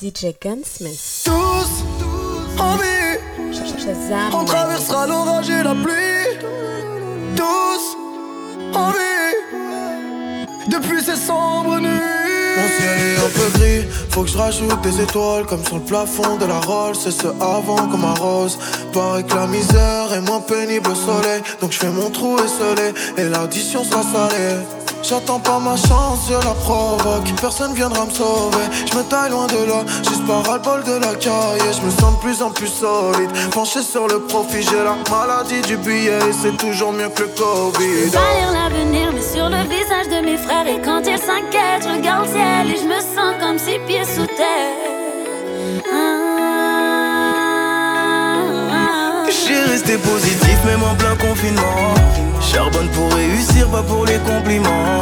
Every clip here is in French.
DJ Gunsmith. Tous en vie, Shazam. on traversera l'orage et la pluie. Tous en vie, depuis ces sombres nuits. Mon ciel est un peu gris, faut que je rajoute des étoiles comme sur le plafond de la Rolls. C'est ce avant comme un rose. Paraît que la misère est moins pénible au soleil, donc je fais mon trou esselé et l'addition sera salée. J'attends pas ma chance, je la provoque. Personne viendra me sauver. Je me taille loin de là, juste par ras bol de la caille. Je me sens de plus en plus solide. Penché sur le profit, j'ai la maladie du billet. et C'est toujours mieux que le Covid. Pas lire l'avenir, mais sur le visage de mes frères. Et quand ils s'inquiètent, je regarde le ciel et je me sens comme six pieds sous terre. J'ai resté positif, même en plein confinement. Charbonne pour réussir, pas pour les compliments.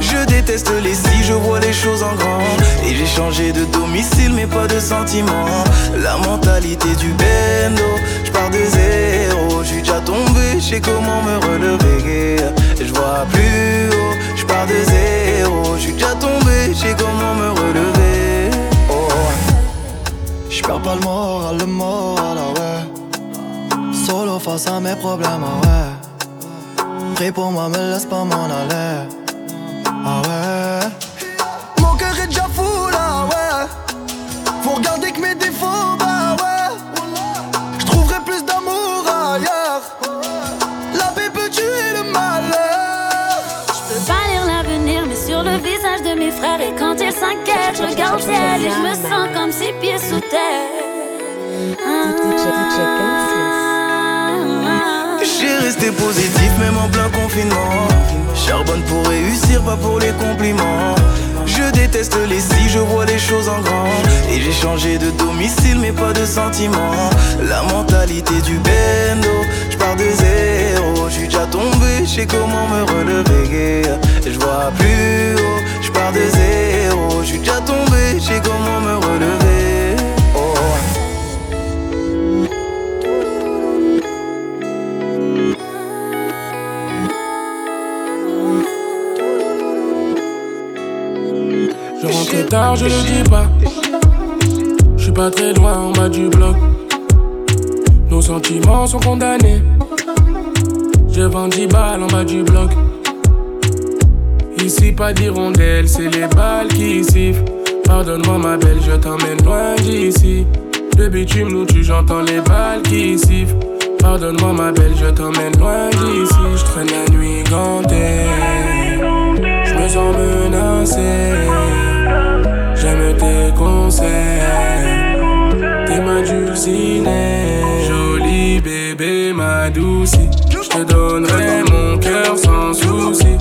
Je déteste les si, je vois les choses en grand. Et j'ai changé de domicile, mais pas de sentiments. La mentalité du bendo, je pars de zéro. Je suis déjà tombé, je sais comment me relever. Je vois plus haut, je pars de zéro. Je suis déjà tombé, je sais comment me relever. Oh. Je pas le moral, le moral, ah ouais. Solo face à mes problèmes, ah ouais. Prie pour moi, me laisse pas m'en aller. Ah ouais. Mon cœur est déjà fou là, ouais. Faut regarder que mes défauts, bah ouais. Je trouverai plus d'amour ailleurs. La paix peut tuer le malheur. Je peux pas lire l'avenir, mais sur le visage de mes frères. Et quand ils s'inquiètent, je regarde le ciel et je me sens comme six pieds sous terre. Ah. Resté positif, même en plein confinement. Charbonne pour réussir, pas pour les compliments. Je déteste les si, je vois les choses en grand. Et j'ai changé de domicile, mais pas de sentiments. La mentalité du bendo, je pars de zéro. Je suis déjà tombé, je sais comment me relever. Je vois plus haut, je pars de zéro. Je suis déjà tombé, je sais comment me relever. Tard, je le dis pas. Je suis pas très loin en bas du bloc. Nos sentiments sont condamnés. Je vends 10 balles en bas du bloc. Ici, pas d'hirondelle, c'est les balles qui sifflent. Pardonne-moi, ma belle, je t'emmène loin d'ici. Le bitume nous tue, j'entends les balles qui sifflent. Pardonne-moi, ma belle, je t'emmène loin d'ici. Je traîne la nuit gantée. Je me sens menacé. J'aime tes conseils. T'es ma dulcinée. Jolie bébé, ma douce. Je te donnerai mon cœur sans souci.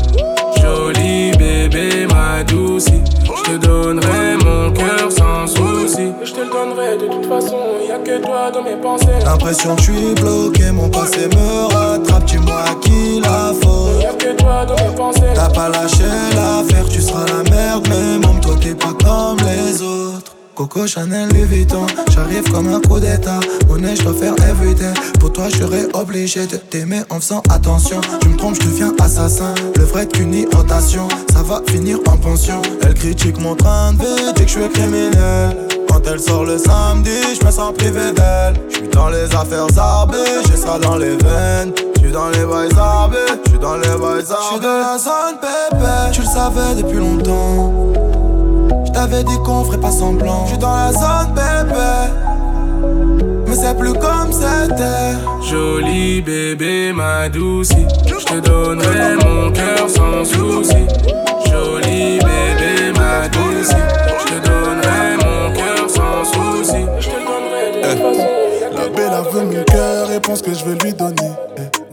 Jolie bébé, ma douce. Je te donnerai mon cœur sans souci. Je te le donnerai de toute façon. Y'a que toi dans mes pensées. L'impression que je suis bloqué, mon passé me rattrape. Dis-moi à qui la T'as pas lâché l'affaire, tu seras la merde, mais même toi t'es pas comme les autres. Coco Chanel Louis Vuitton, j'arrive comme un coup d'état. Monnaie, je dois faire everyday. Pour toi, je obligé de t'aimer en faisant attention. Tu me trompes, je deviens assassin. Le vrai qu'une imitation, ça va finir en pension. Elle critique mon train de vie, dit que je suis criminel. Quand elle sort le samedi, je me sens privé d'elle. Je suis dans les affaires zarbées, j'ai ça dans les veines. Je suis dans les bails zarbés, je suis dans les bails zarbés. Je suis dans la zone pépé, tu le savais depuis longtemps. Je t'avais dit qu'on ferait pas semblant. Je suis dans la zone bébé. Mais c'est plus comme c'était. Jolie bébé, ma douce. Je te donnerai mon cœur sans souci. Jolie bébé, ma douce. Je te donnerai mon cœur sans souci. Je te donnerai de toute façon. La belle a veut mon cœur et pense que je vais lui donner.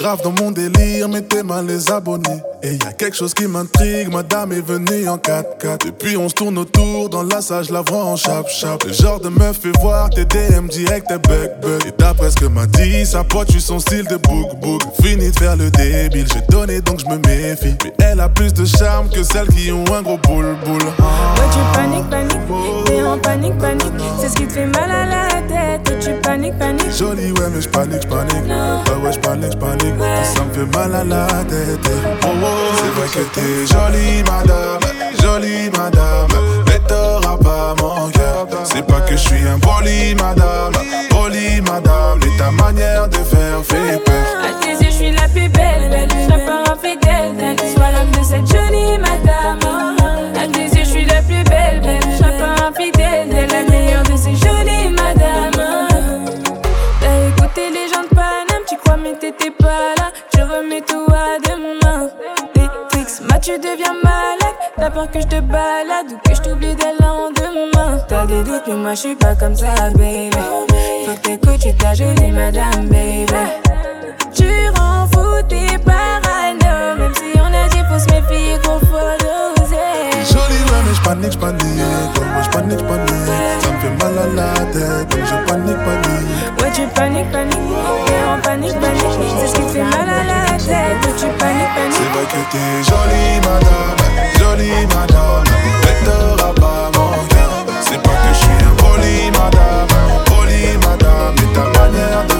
Grave dans mon délire, mettez mal les abonnés. Et y a quelque chose qui m'intrigue, madame est venue en 4x4. Depuis on se tourne autour, dans la salle je la vois en chap-chap. Le genre de meuf fait voir tes DM direct, tes bug bug. Et d'après ce que m'a dit, sa pote, je son style de book book. Fini de faire le débile, j'ai donné donc je me méfie. Mais elle a plus de charme que celles qui ont un gros boule boule. Ouais, tu paniques, paniques, t'es en panique, panique. C'est ce qui te fait mal à la tête. Ouais, tu paniques, paniques. Jolie, ouais, mais j'panique, j'panique. Ouais, ouais, j'panique, j'panique. Ça me fait mal à la tête. Oh, oh, c'est vrai que t'es jolie, madame. Jolie, madame. Mais t'auras pas mon cœur. C'est pas que je suis un poli madame, poli madame, et ta manière de faire fait peur. À tes yeux, je suis la plus belle, belle, je pas infidèle, sois l'homme de cette jolie madame. À tes yeux, je suis la plus belle, belle, pas infidèle, la meilleure de ces jolies madames. T'as écouté les gens de Paname, tu crois mais t'étais pas là, je remets tout tu deviens malade, t'as peur que je te balade ou que je t'oublie dès le lendemain. T'as des doutes mais moi je suis pas comme ça, baby. Faut que t'écoutes, tu ta jolie madame, baby. Tu rends fou tes parano, même si on a dit faut se méfier qu'on faut doser. Jolie, ouais, mais j'panique, j'panique. Ouais, moi j'panique, j'panique. Ça me fait mal à la tête, donc je panique, panique. Ouais, tu paniques, paniques, t'es en panique, panique. C'est ce qui te fait mal à la tête. Que t'es jolie, madame, jolie, madame. Mais t'auras pas mon cœur. C'est pas que je suis un poli, madame, poli, madame. Mais ta manière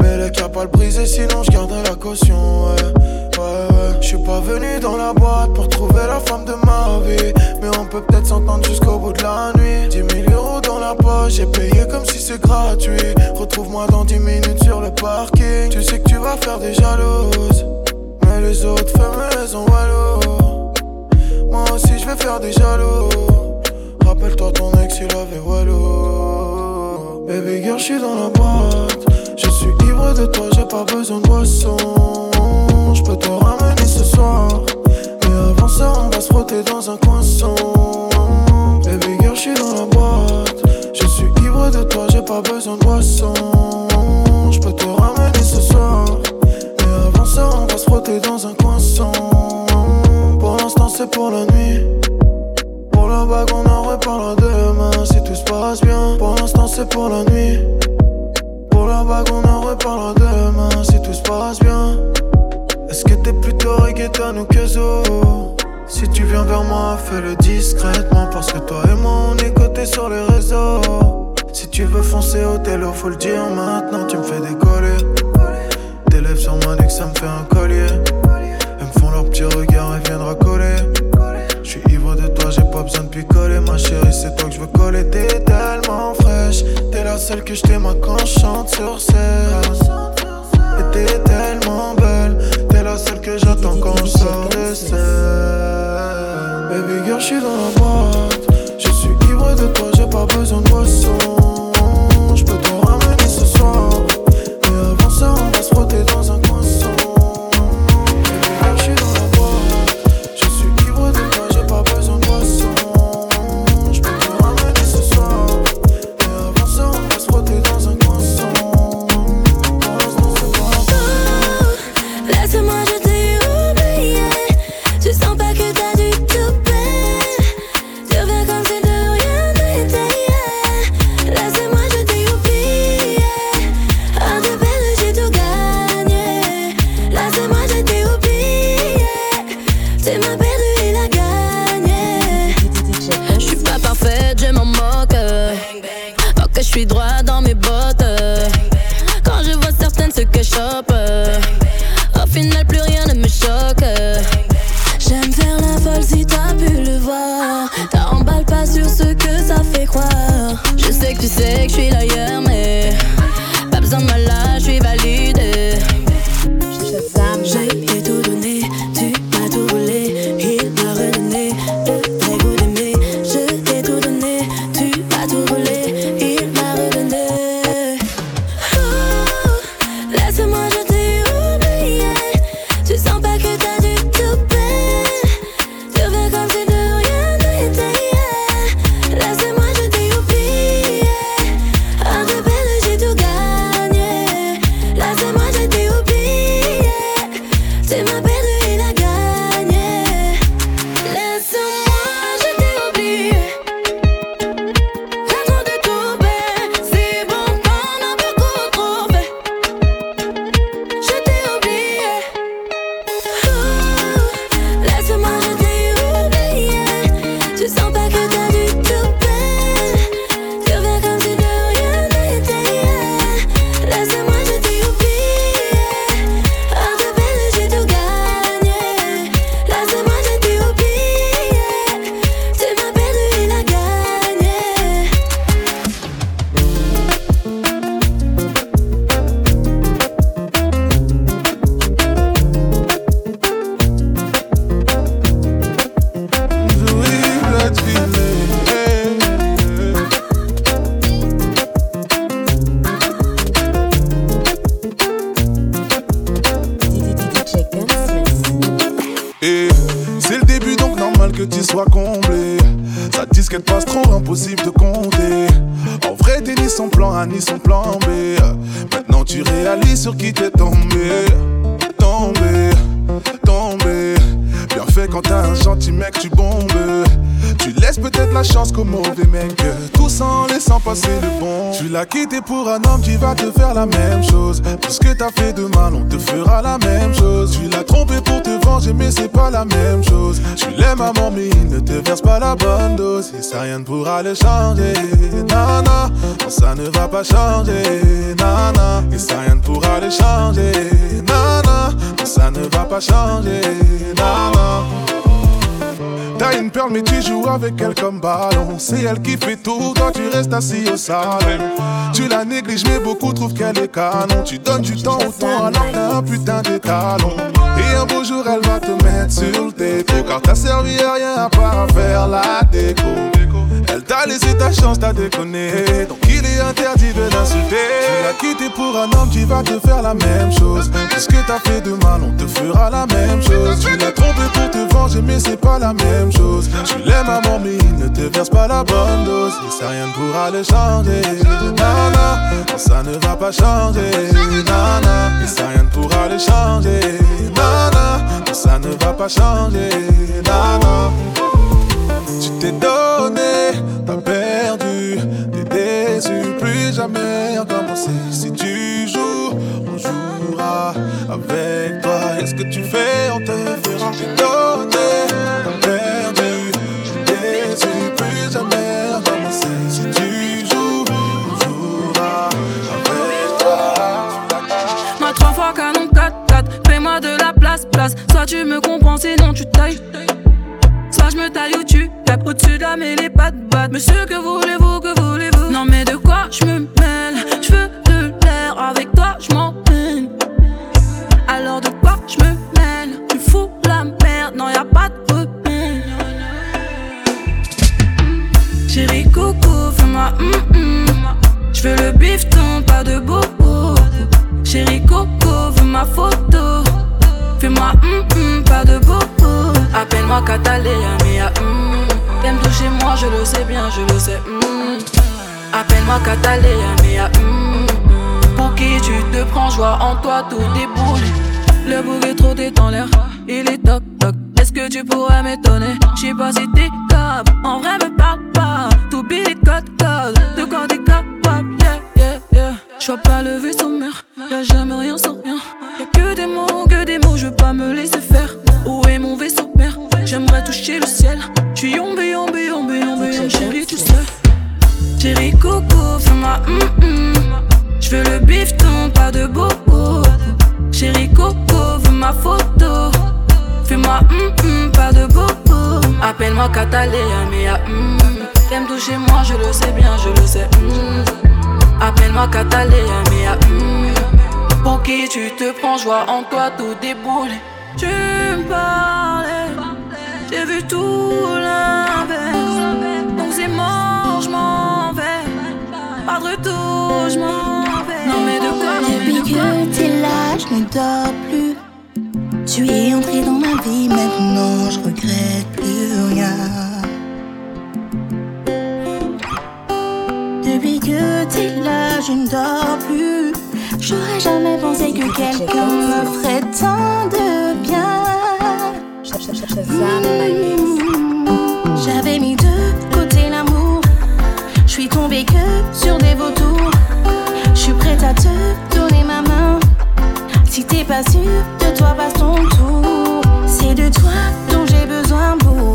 Mais le cap pas le briser, sinon je garderai la caution. Ouais, ouais, ouais. Je suis pas venu dans la boîte pour trouver la femme de ma vie. Mais on peut peut-être s'entendre jusqu'au bout de la nuit. 10 000 euros dans la poche, j'ai payé comme si c'est gratuit. Retrouve-moi dans 10 minutes sur le parking. Tu sais que tu vas faire des jalouses. Mais les autres femmes, elles ont wallo. Moi aussi je vais faire des jaloux Rappelle-toi ton ex il avait wallo Baby girl je suis dans la boîte Je suis ivre de toi j'ai pas besoin de boisson. Je peux te ramener ce soir. Mais avant ça on va se frotter dans un coinçon. Baby girl je suis dans la boîte. Je suis ivre de toi j'ai pas besoin de boisson. Je peux te ramener ce soir. Mais avant ça on va se frotter dans un coinçon. Pour l'instant c'est pour la nuit. Pour la bague on en reparlera demain. Si tout se passe bien Pour l'instant c'est pour la nuit On en reparlera demain Si tout se passe bien. Est-ce que t'es plutôt reggaeton ou que zo? Si tu viens vers moi fais-le discrètement Parce que toi et moi on est cotés sur les réseaux. Si tu veux foncer au télo faut le dire maintenant Tu me fais décoller. Tes lèvres sur ma nuque ça me fait un collier. Elles me font leur petit regard et viennent. Pas besoin de picoler. Ma chérie, c'est toi que je veux coller. T'es tellement fraîche. T'es la seule que je t'aime quand je chante sur scène. Et t'es tellement belle. T'es la seule que j'attends quand je sors de scène. Baby girl, je suis dans la mec Tout en laissant passer le bon. Tu l'as quitté pour un homme qui va te faire la même chose. Tout ce que t'as fait de mal on te fera la même chose. Tu l'as trompé pour te venger mais c'est pas la même chose. Tu l'aimes mort mais il ne te verse pas la bonne dose. Et ça rien ne pourra le changer. Nana, ça ne va pas changer. Nana, et ça rien ne pourra le changer. Nana, ça ne va pas changer. Nana T'as une perle mais tu joues avec elle comme ballon. C'est elle qui fait tout, toi tu restes assis au salon. Tu la négliges mais beaucoup trouvent qu'elle est canon. Tu donnes du temps au temps alors t'as un putain d'étalon Et un beau jour elle va te mettre sur le déco. Car t'as servi à rien à part faire la déco Elle t'a laissé ta chance, t'as déconné. Donc il est interdit de l'insulter. Tu l'as quitté pour un homme qui va te faire la même chose. Tout ce que t'as fait de mal, on te fera la même chose. Tu l'as trompé pour te venger mais c'est pas la même chose. Tu l'aimes à mort mais il ne te verse pas la bonne dose. Et ça rien ne pourra le changer. Nana, ça ne va pas changer. Nana, et ça rien ne pourra le changer. Nana, ça ne va pas changer. Nana tu t'es donné, t'as perdu, t'es déçu, plus jamais recommencer. Si tu joues, on jouera avec toi. Est-ce que tu fais, on te fera. Donné, t'as perdu, t'es déçu, plus jamais recommencer. Si tu joues, on jouera avec toi. Moi trois fois canon 4-4 Fais-moi de la place, place Soit tu me comprends sinon tu tailles je me taille ou tu tapes Au-dessus de la mêlée pas de Monsieur que voulez-vous, que voulez-vous? Non mais de quoi je me mêle? Je veux de l'air avec toi je m'en Alors de quoi je me mêle? Tu fous la merde Non y a pas de repère Chérie coco fais-moi hum hum Je veux le bifton pas de bobo Chérie Coco, veux ma photo. Fais-moi hum hum, pas de bobo. Appelle-moi Catalina, mais hum. T'aimes toucher moi, je le sais bien, je le sais. hum. Appelle-moi Catalina, mais hum. Pour qui tu te prends, je vois en toi tout déboule. Le bouc est trop en l'air, il est toc toc. Est-ce que tu pourrais m'étonner? J'sais pas si t'es capable, en vrai me parle pas. Tout billet code code, de quoi t'es capable, yeah yeah yeah. J'vois pas le vaisseau mère, y'a jamais rien sans rien. Y'a que des mots, que des mots, je veux pas me laisser faire. Où est mon vaisseau père J'aimerais toucher le ciel. J'suis yombe, yombe, yombe, yombe, yombe, chérie, tu sais. Chérie coco, fais-moi hum hum. J'veux le bifton, pas de bobo. Chérie coco, veux ma photo. Fais-moi hum hum, pas de bobo. Appelle-moi Catalina, mais à hum. T'aimes toucher moi, je le sais bien, je le sais. hum. Appelle-moi Catalina, mais à hum. Pour qui tu te prends, joie en toi tout débouler. Tu me parlais, j'ai vu tout l'inverse. Donc c'est mort, je m'en vais. Pas de retour, je m'en vais. Non mais de quoi Depuis que t'es là, je ne dors plus. Tu es entré dans ma vie, maintenant je regrette plus rien. Depuis que t'es là, je ne dors plus. J'aurais jamais pensé que quelqu'un me ferait tant de mix. J'avais mis de côté l'amour. Je suis tombée que sur des vautours. Je suis prête à te donner ma main. Si t'es pas sûr de toi, passe ton tour. C'est de toi dont j'ai besoin, beau.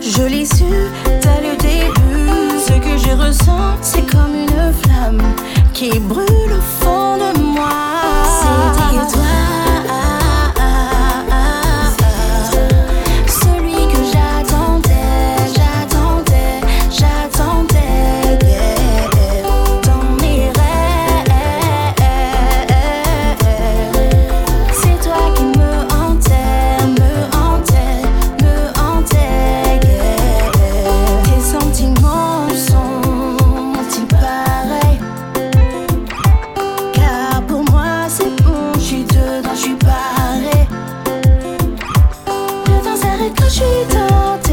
Je l'ai su dès le début. Ce que je ressens, c'est comme une flamme qui brûle au fond de moi. C'était toi. Temps s'arrête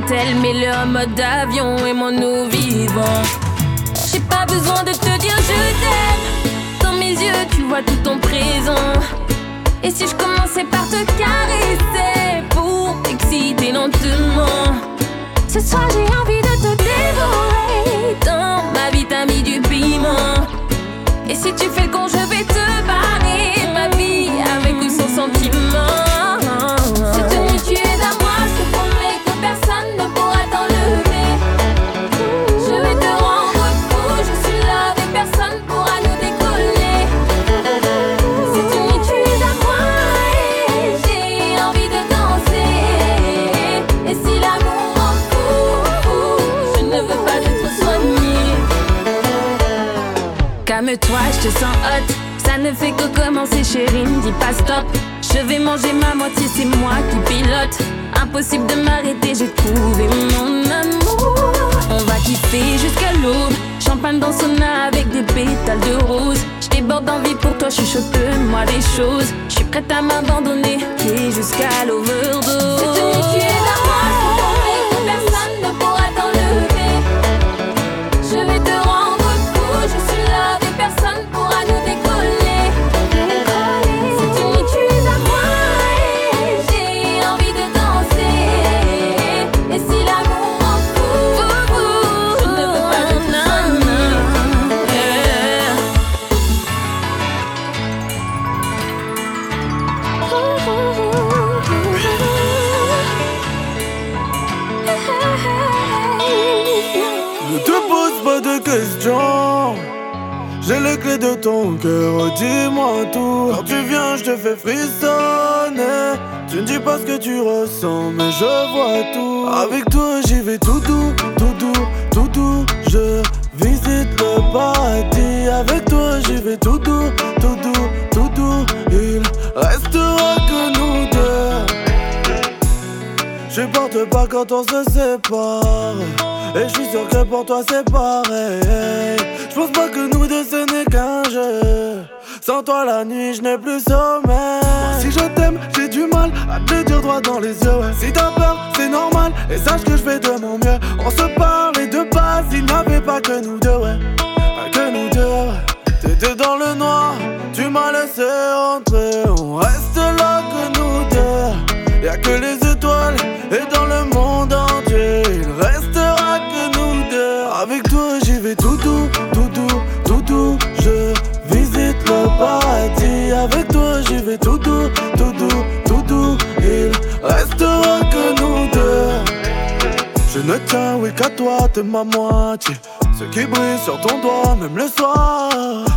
Tel, mets-le en mode avion, aimons-nous vivants. J'ai pas besoin de te dire je t'aime. Dans mes yeux, tu vois tout ton présent. Et si je commençais par te caresser pour t'exciter lentement? Ce soir, j'ai envie de te dévorer. Dans ma vie, t'as mis du piment. Et si tu fais le con, je vais te barrer ma vie avec ou sans sentiment. Je suis prête à m'abandonner je vois tout. Avec toi, j'y vais tout doux, tout doux, tout je visite le paradis. Avec toi, j'y vais tout doux, tout doux, tout doux. Il restera que nous deux. Je porte pas quand on se sépare. Et je suis sûr que pour toi c'est pareil. Je pense pas que nous deux ce n'est qu'un jeu. Sans toi la nuit je n'ai plus sommeil. Si je t'aime, j'ai du mal à te dire droit dans les yeux. Si t'as peur, c'est normal. Et sache que je fais de mon mieux. On se parlait de base, il n'avait pas que nous deux, ouais. Pas que nous deux, T'étais dans le noir, tu m'as laissé entrer. On reste là que nous deux. Y'a que les étoiles et dans le monde entier, il restera tout doux, tout doux, tout doux. Il restera que nous deux. Je ne tiens, oui, qu'à toi, t'es ma moitié. Ce qui brille sur ton doigt, même le soir,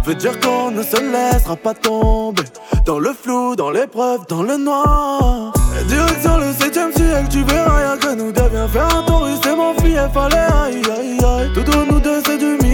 veut dire qu'on ne se laissera pas tomber. Dans le flou, dans l'épreuve, dans le noir. Et direction le 7ème ciel, tu verras, y'a que nous devions faire un tour. C'est mon fille, il fallait aïe aïe aïe. Tout de nous deux, c'est du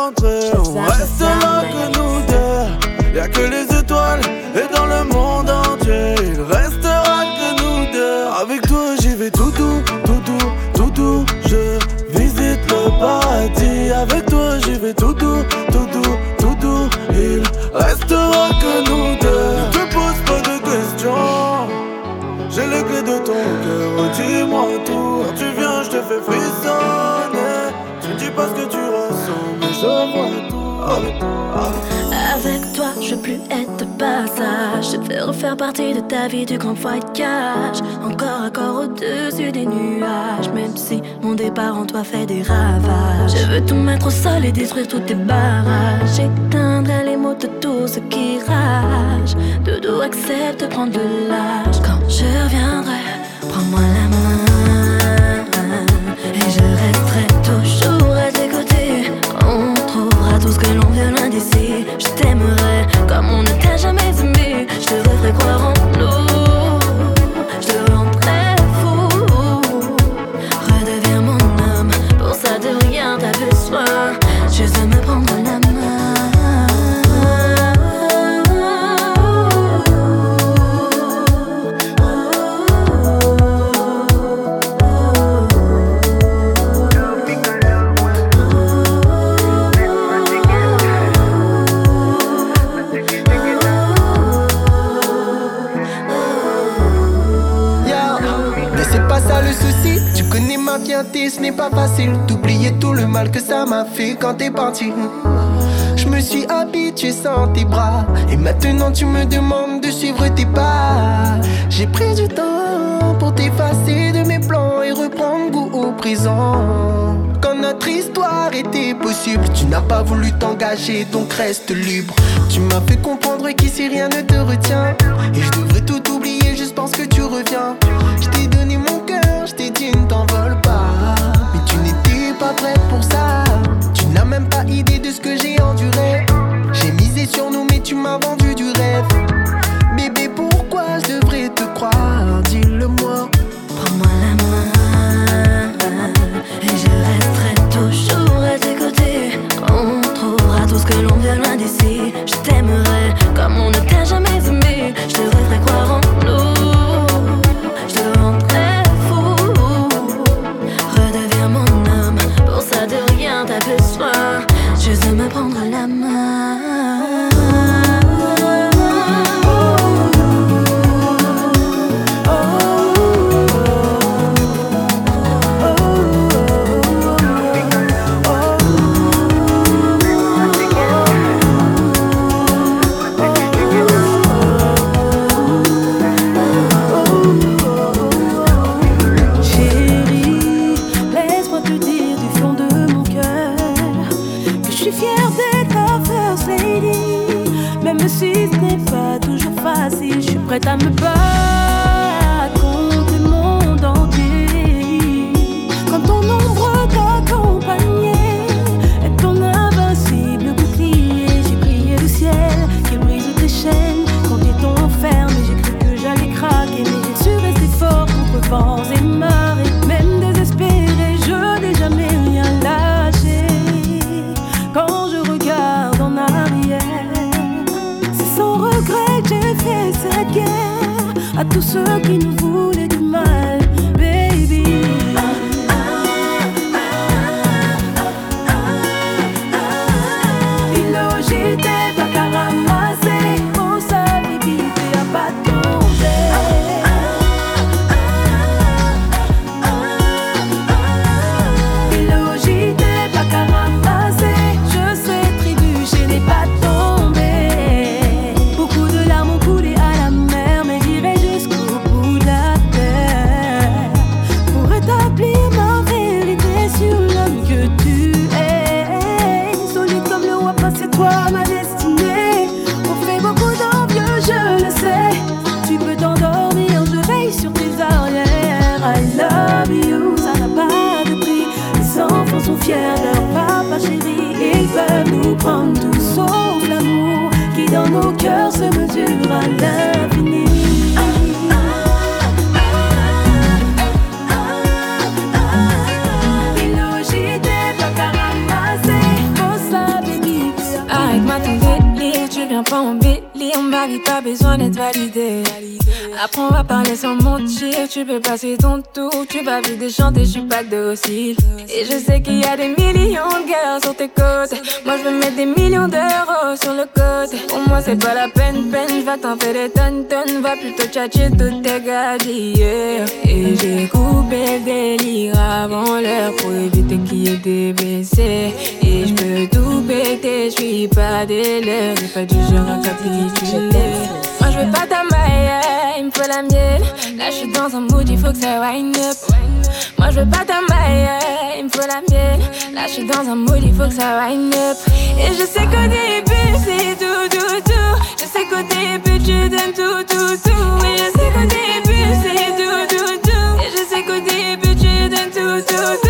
On reste que nous deux. Y'a que les étoiles et dans le monde entier, il restera que nous deux. Avec toi, j'y vais tout doux, tout doux, tout doux. Je visite le paradis. Avec toi, j'y vais tout doux, plus être de passage. Je veux refaire partie de ta vie du grand voyage. Encore à corps au-dessus des nuages. Même si mon départ en toi fait des ravages. Je veux tout mettre au sol et détruire tous tes barrages. J'éteindrai les mots de tout ce qui rage. Dodo accepte de prendre de l'âge. Quand je reviendrai, prends-moi la main. Pas facile d'oublier tout le mal que ça m'a fait quand t'es parti. Je me suis habitué sans tes bras. Et maintenant tu me demandes de suivre tes pas. J'ai pris du temps pour t'effacer de mes plans et reprendre goût au présent. Quand notre histoire était possible, tu n'as pas voulu t'engager, donc reste libre. Tu m'as fait comprendre qu'ici rien ne te retient. Et je devrais tout oublier juste parce que tu reviens. Pour ça. Tu n'as même pas idée de ce que j'ai enduré. J'ai misé sur nous, mais tu m'as vendu Ce n'est pas toujours facile. Je suis prête à me battre. Validé. Après, on va parler sans mentir, tu peux passer ton tour, tu vas vite chanter, je suis pas docile. Et je sais qu'il y a des millions de gars sur tes côtes. Moi, je veux mettre des millions d'euros sur le côté. Pour moi, c'est pas la peine, peine, vais t'en faire des tonnes, tonnes. Va plutôt tchatcher toutes tes gadgets. Et j'ai coupé le délire avant l'heure pour éviter qu'il y ait des WC. Et je peux tout péter, je suis pas des leurs, j'ai pas du genre à capituler. Moi je veux pas ta maille, il me faut la mienne. Là je suis dans un mood, il faut que ça wind up. Moi je veux pas ta maille, il me faut la mienne. Là je suis dans un mood, il faut que ça wind up. Et je sais qu'au début c'est tout, tout, tout. Je sais qu'au début tu donnes tout, tout, tout. Et je sais qu'au début c'est tout, tout, tout. Et je sais qu'au début tu donnes tout, tout, tout.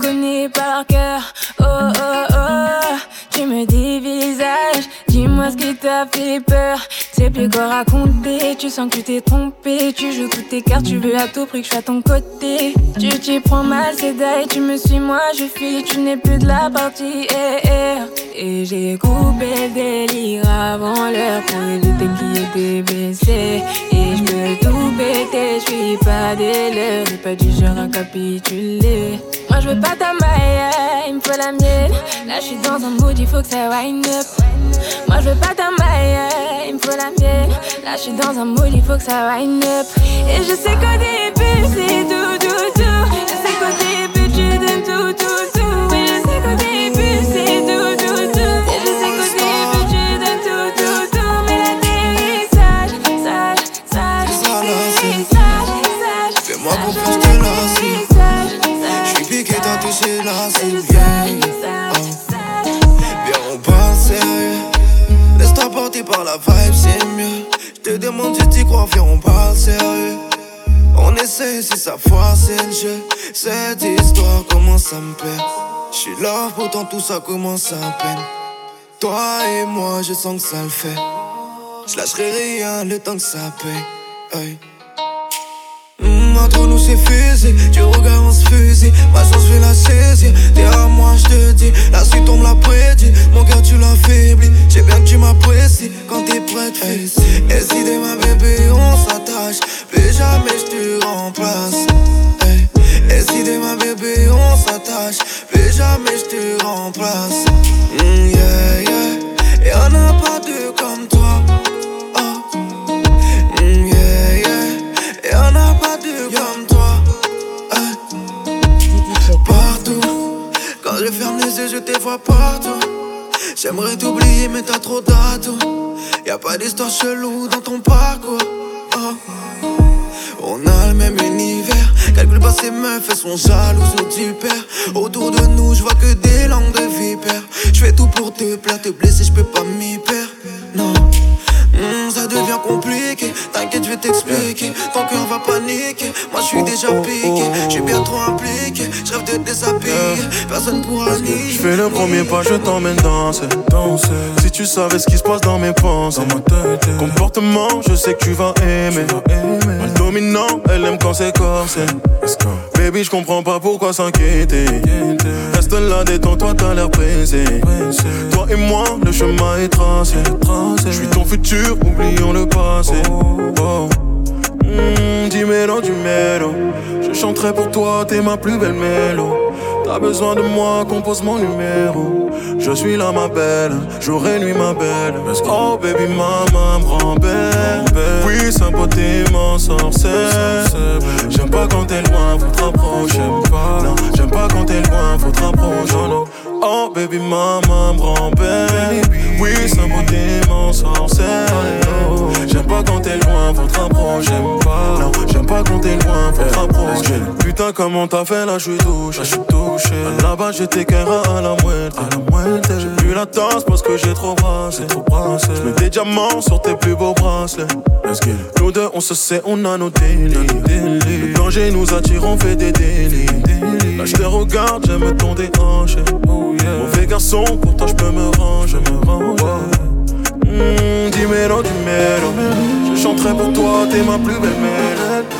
Connais par cœur. Oh oh oh, tu me dévisages, dis-moi ce qui t'a fait peur. C'est plus quoi raconter, tu sens que tu t'es trompé. Tu joues toutes tes cartes, tu veux à tout prix que je sois à ton côté. Tu t'y prends mal, c'est d'ailleurs, tu me suis, moi je fuis, tu n'es plus de la partie. eh, eh. Et j'ai coupé le délire avant l'heure pour éviter qu'il y ait des WC. Et je peux tout péter, je suis pas des j'ai pas du genre à capituler. Je veux pas ta maille, il me faut la mienne. Là je suis dans un mood, il faut que ça wind up. Moi je veux pas ta maille, il me faut la mienne. Là je suis dans un mood, il faut que ça wind up. Et je sais qu'au début c'est tout, tout, tout. Je sais qu'au début tu donnes tout, tout, tout. Viens, on parle sérieux. Laisse-toi porter par la vibe, c'est mieux. J'te demande si t'y crois, viens, on parle sérieux. On essaie si ça foire, c'est le jeu. Cette histoire commence à me perdre. J'suis là, pourtant tout ça commence à peine. Toi et moi, je sens que ça le fait. J'lâcherai rien le temps que ça paye. Hmm, entre nous c'est physique, tu regardes on se fusille. Ma chance vais la saisir, t'es à moi je te dis. La suite on me l'a prédit, mon cœur tu l'affaiblis. J'ai bien que tu m'apprécies. Quand t'es prête fils Et si dès ma bébé on s'attache. Plus jamais je te remplace. Hey. Et si dès ma bébé on s'attache. Plus jamais je te remplace. Yeah. J'aimerais t'oublier, mais t'as trop d'atouts. Y'a pas d'histoire chelou dans ton parcours. Oh. On a le même univers. Calcule pas ces meufs, elles sont jalouses ou tu perds. Autour de nous, je vois que des langues de vipère. Je fais tout pour te plaire, te blesser, je peux pas m'y perdre. Non. Hmm, ça devient compliqué, t'inquiète, je vais t'expliquer. Ton cœur va paniquer, moi je suis déjà piqué, je suis bien trop impliqué. Je rêve te déshabiller, personne pourra nier. Je fais le premier pas, je t'emmène danser. danser. Si tu savais ce qui se passe dans mes pensées, dans ma tête, comportement, je sais que tu vas aimer. Le dominant, elle aime quand c'est corsé. Baby, je comprends pas pourquoi s'inquiéter. Reste là, détends-toi, t'as l'air pressé. Toi et moi, le chemin est tracé. Je suis ton futur, oublions le passé. Oh. Mmh, dis mélo, du. Je chanterai pour toi, t'es ma plus belle mélo. T'as besoin de moi, compose mon numéro. Je suis là, ma belle, jour et nuit, ma belle. Oh, baby, maman me rend belle. Oui, beauté m'en sorcelle. J'aime pas quand t'es loin, faut te rapprocher. Non, j'aime pas quand t'es loin, faut te rapprocher. Non. Oh, baby, maman me rend belle. Oui, Putain, comment t'as fait là, je suis touché. Je suis touché. Là-bas, j'étais qu'un à la moelle. À la moelle, j'ai plus la tasse parce que j'ai trop brassé. Trop brassé. J'mets des diamants sur tes plus beaux bracelets. Nous deux, on se sait, on a nos délits. Le danger nous attire, on fait des délits. Là, je te regarde, j'aime ton déhanché. Oh, yeah. Mauvais garçon, pour toi, je peux me ranger. Me ranger. Mmh, mélo, dis mélo. Je chanterai pour toi, t'es ma plus belle mélodie.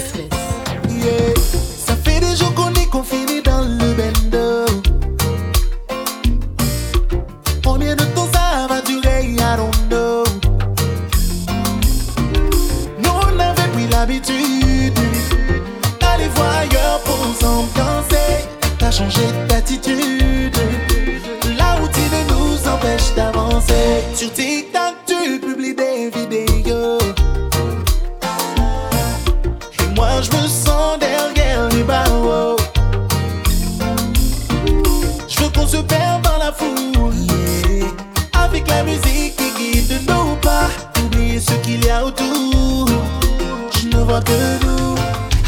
Vois que nous.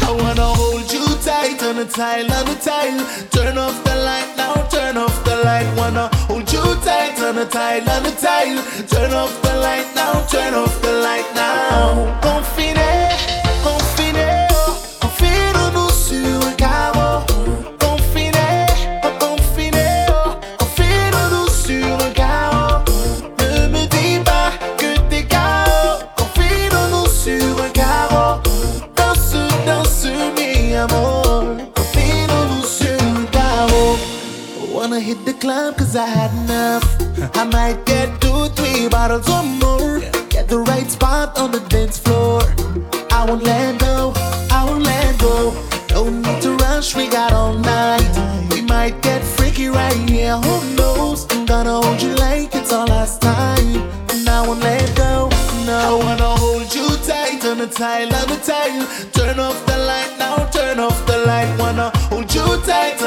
I wanna hold you tight on the tile, on the tile. Turn off the light now, turn off the light. Wanna hold you tight on the tile, on the tile. Turn off the light now, turn off the light now. Confiné, club cause I had enough. I might get two, three bottles or more. Get the right spot on the dance floor. I won't let go, I won't let go. No need to rush, we got all night. We might get freaky right here, who knows? I'm gonna hold you like it's our last time. And I won't let go, no. I wanna hold you tight on the tile, on the tile.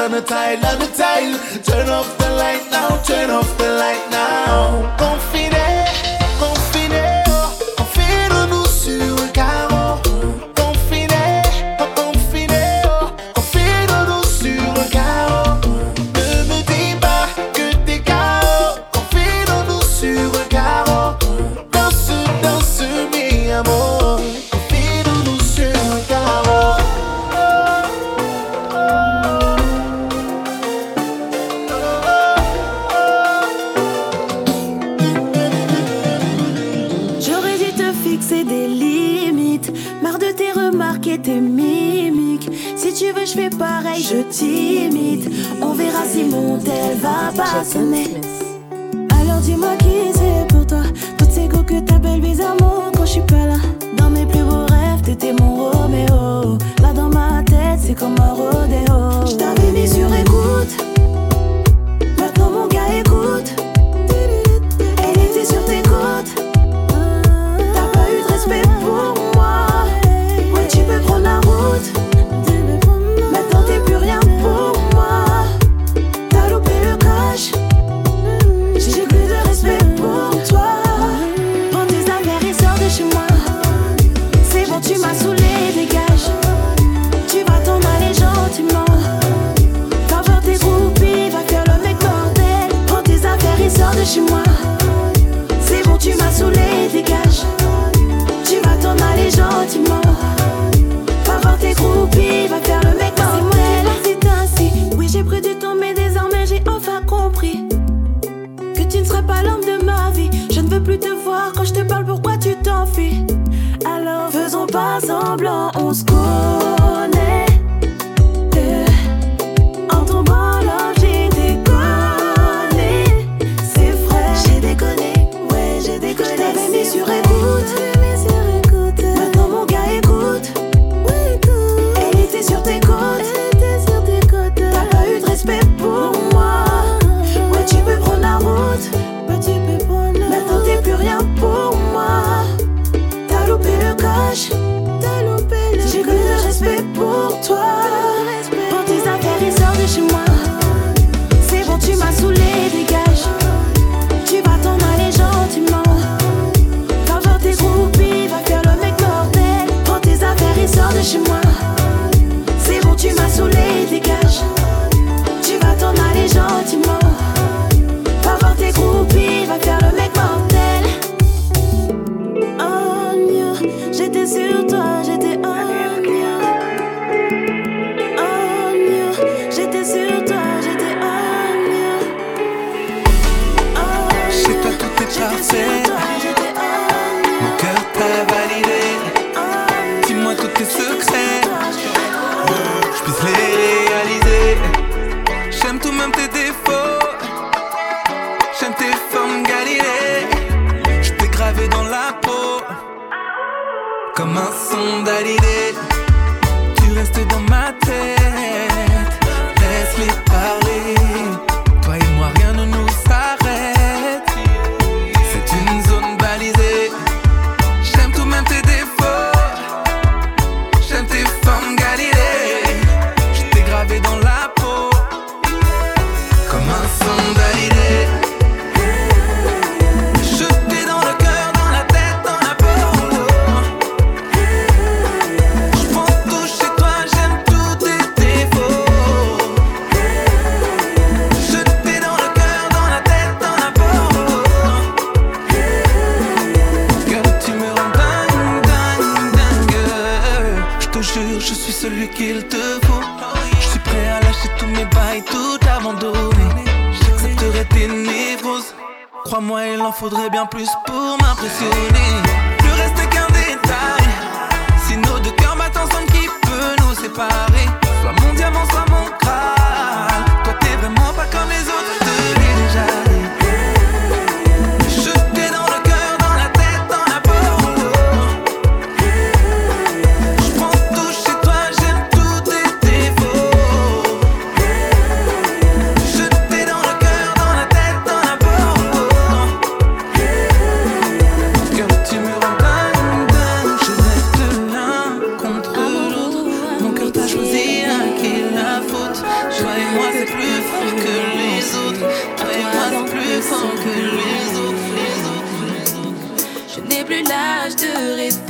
On the tile, on the tile. Turn off the light now, turn off the light now. Confiné,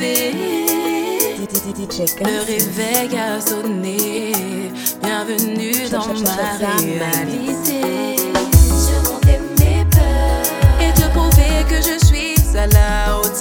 Le réveil a sonné. Bienvenue dans ma réalité. Je montais mes peurs et te prouver que je suis à la hauteur.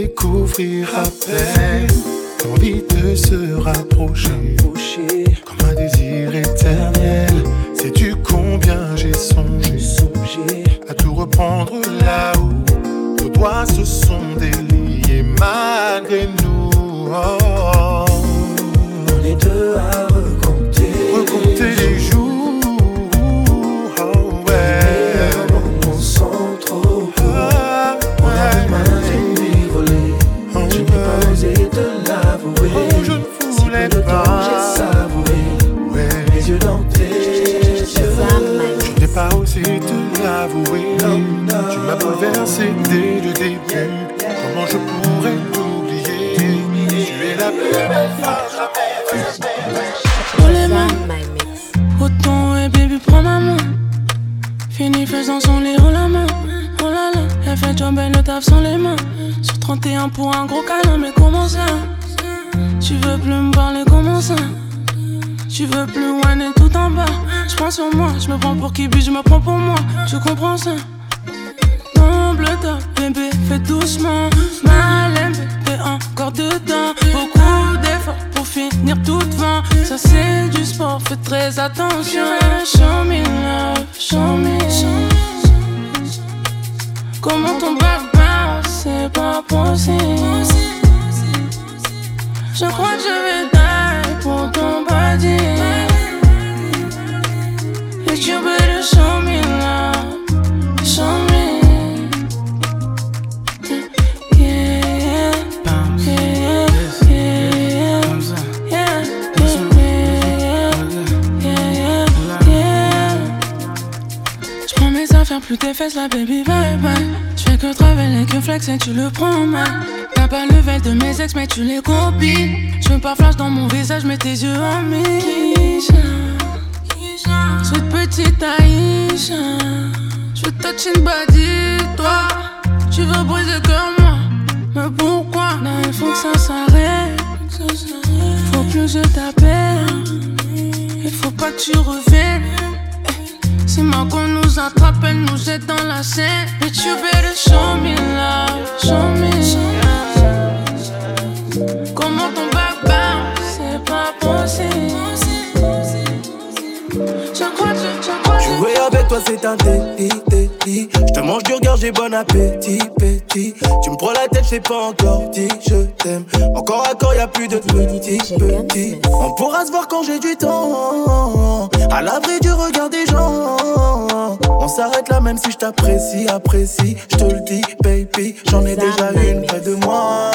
Découvrir à peine. L'envie de se rapprocher, comme un désir éternel. Sais-tu combien j'ai songé, à tout reprendre là où nos doigts se sont déliés malgré nous. Oh. On est deux à recompter, recompter les jours. Bouleversé dès le début. Comment je pourrais t'oublier Tu es la plus belle femme Pour les mains, autant et baby, prends ma main. Fini faisant son lit, oh la main. Oh là là, elle fait job, elle le taf sans les mains. Sur 31 pour un gros câlin, mais comment ça? Tu veux plus me parler, comment ça? Tu veux plus whiner tout en bas. Je prends sur moi, je me prends pour qui, puis je me prends pour moi. Tu comprends ça fais doucement. Malin, t'es encore dedans. Beaucoup d'efforts pour finir toute vent. Ça, c'est du sport, fais très attention. Show me love, show me. Comment ton barbare, c'est pas possible. Je crois que je vais die pour ton plus tes fesses, la baby, bye bye. Je fais que travailler, que flex et tu le prends mal. T'as pas le level de mes ex, mais tu les copies. Je veux pas flash dans mon visage, mets tes yeux en Misha. Sweet petite Aïcha. Je touch une body, toi. Tu veux briser comme moi. Mais pourquoi? Non, il faut que ça s'arrête. Faut plus que je t'appelle. Il faut pas que tu reviennes. C'est moi qu'on nous attrape, elle nous jette dans la scène. Bitch, you better show me love, show me. Comment ton bounce, c'est pas possible. Je crois que je crois Jouer avec toi c'est un délit, Je te mange du regard, j'ai bon appétit, petit. Tu me prends la tête, je pas encore dit je t'aime. Encore à corps, y a plus de petit, petit. On pourra se voir quand j'ai du temps. À l'abri du regard des gens. On s'arrête là même si je t'apprécie, apprécie. Je te le dis baby, j'en ai déjà une près de moi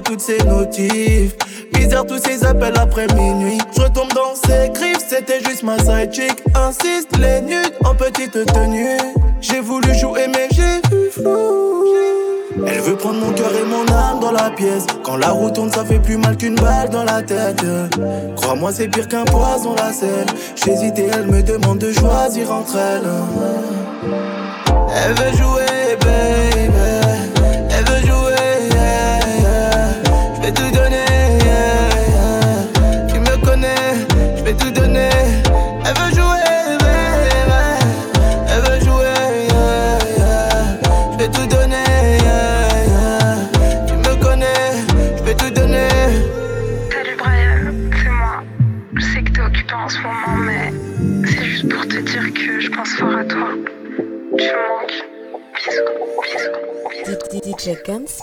toutes ces notifs. Bizarre tous ces appels après minuit. Je retombe dans ses griffes, c'était juste ma side chick. Insiste, les nudes en petite tenue. J'ai voulu jouer, mais j'ai vu flou. Elle veut prendre mon cœur et mon âme dans la pièce. Quand la roue tourne, ça fait plus mal qu'une balle dans la tête. Crois-moi, c'est pire qu'un poison la selle. J'hésite et elle me demande de choisir entre elles. Elle veut jouer, baby.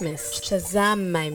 Me manques. Bisous, bisous, bisous. DJ Gunsmith, Shazam, my